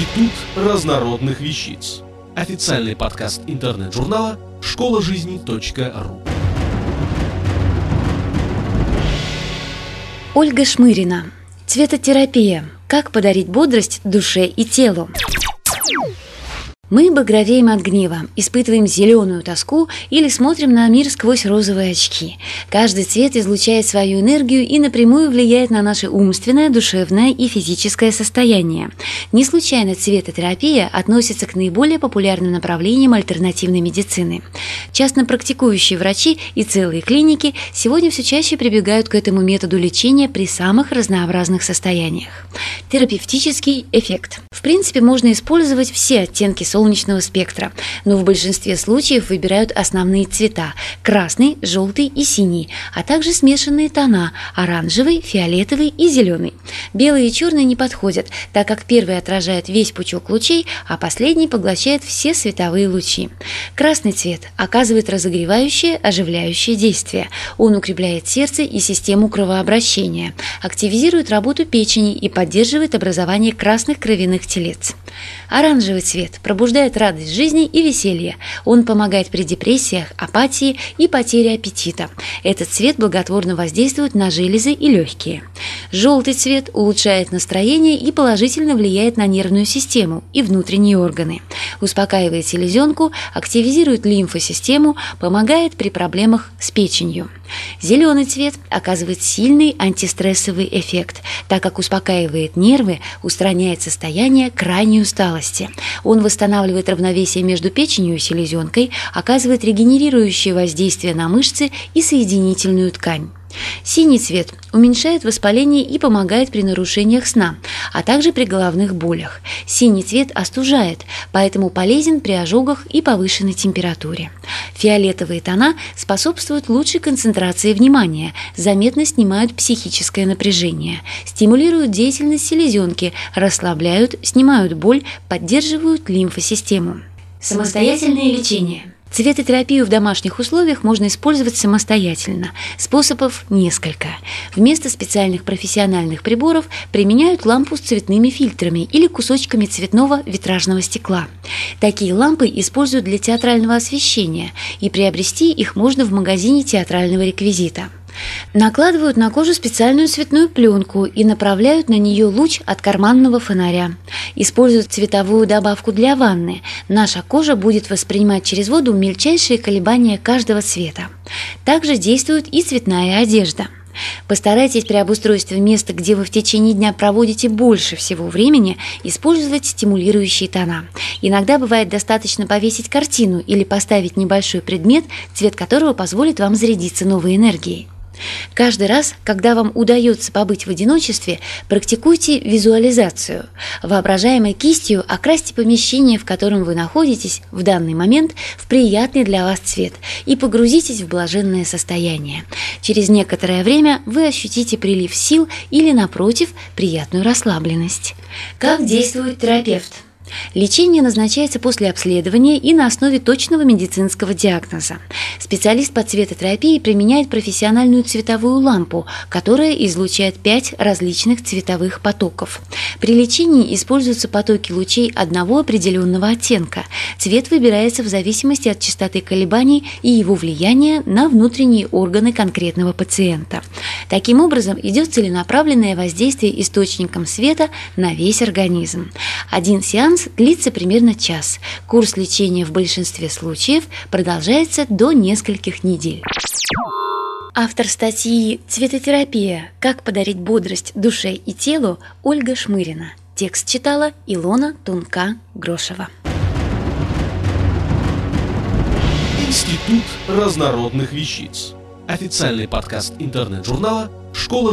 Институт разнородных вещиц. Официальный подкаст интернет-журнала школа жизни.ру. Ольга Шмырина. Цветотерапия. Как подарить бодрость душе и телу. Мы багровеем от гнева, испытываем зеленую тоску или смотрим на мир сквозь розовые очки. Каждый цвет излучает свою энергию и напрямую влияет на наше умственное, душевное и физическое состояние. Не случайно цветотерапия относится к наиболее популярным направлениям альтернативной медицины. Частно практикующие врачи и целые клиники сегодня все чаще прибегают к этому методу лечения при самых разнообразных состояниях. Терапевтический эффект. В принципе, можно использовать все оттенки солнца солнечного спектра, но в большинстве случаев выбирают основные цвета – красный, желтый и синий, а также смешанные тона – оранжевый, фиолетовый и зеленый. Белый и черный не подходят, так как первый отражает весь пучок лучей, а последний поглощает все световые лучи. Красный цвет оказывает разогревающее, оживляющее действие. Он укрепляет сердце и систему кровообращения, активизирует работу печени и поддерживает образование красных кровяных телец. Оранжевый цвет пробуждает радость жизни и веселье. Он помогает при депрессиях, апатии и потере аппетита. Этот цвет благотворно воздействует на железы и легкие. Желтый цвет улучшает настроение и положительно влияет на нервную систему и внутренние органы. Успокаивает селезенку, активизирует лимфосистему, помогает при проблемах с печенью. Зеленый цвет оказывает сильный антистрессовый эффект, так как успокаивает нервы, устраняет состояние крайней усталости. Он восстанавливает равновесие между печенью и селезенкой, оказывает регенерирующее воздействие на мышцы и соединительную ткань. Синий цвет уменьшает воспаление и помогает при нарушениях сна, а также при головных болях. Синий цвет остужает, поэтому полезен при ожогах и повышенной температуре. Фиолетовые тона способствуют лучшей концентрации внимания, заметно снимают психическое напряжение, стимулируют деятельность селезенки, расслабляют, снимают боль, поддерживают лимфосистему. Самостоятельное лечение – Цветотерапию в домашних условиях можно использовать самостоятельно. Способов несколько. Вместо специальных профессиональных приборов применяют лампу с цветными фильтрами или кусочками цветного витражного стекла. Такие лампы используют для театрального освещения, и приобрести их можно в магазине театрального реквизита. Накладывают на кожу специальную цветную пленку и направляют на нее луч от карманного фонаря. Используют цветовую добавку для ванны. Наша кожа будет воспринимать через воду мельчайшие колебания каждого цвета. Также действует и цветная одежда. Постарайтесь при обустройстве места, где вы в течение дня проводите больше всего времени, использовать стимулирующие тона. Иногда бывает достаточно повесить картину или поставить небольшой предмет, цвет которого позволит вам зарядиться новой энергией. Каждый раз, когда вам удается побыть в одиночестве, практикуйте визуализацию. Воображаемой кистью окрасьте помещение, в котором вы находитесь в данный момент, в приятный для вас цвет и погрузитесь в блаженное состояние. Через некоторое время вы ощутите прилив сил или, напротив, приятную расслабленность. Как действует терапевт? Лечение назначается после обследования и на основе точного медицинского диагноза. Специалист по цветотерапии применяет профессиональную цветовую лампу, которая излучает пять различных цветовых потоков. При лечении используются потоки лучей одного определенного оттенка. Цвет выбирается в зависимости от частоты колебаний и его влияния на внутренние органы конкретного пациента. Таким образом, идет целенаправленное воздействие источником света на весь организм. Один сеанс Сеанс длится примерно час. Курс лечения в большинстве случаев продолжается до нескольких недель. Автор статьи «Цветотерапия. Как подарить бодрость душе и телу» Ольга Шмырина. Текст читала Илона Тунка-Грошева. Институт разнородных вещиц. Официальный подкаст интернет-журнала школа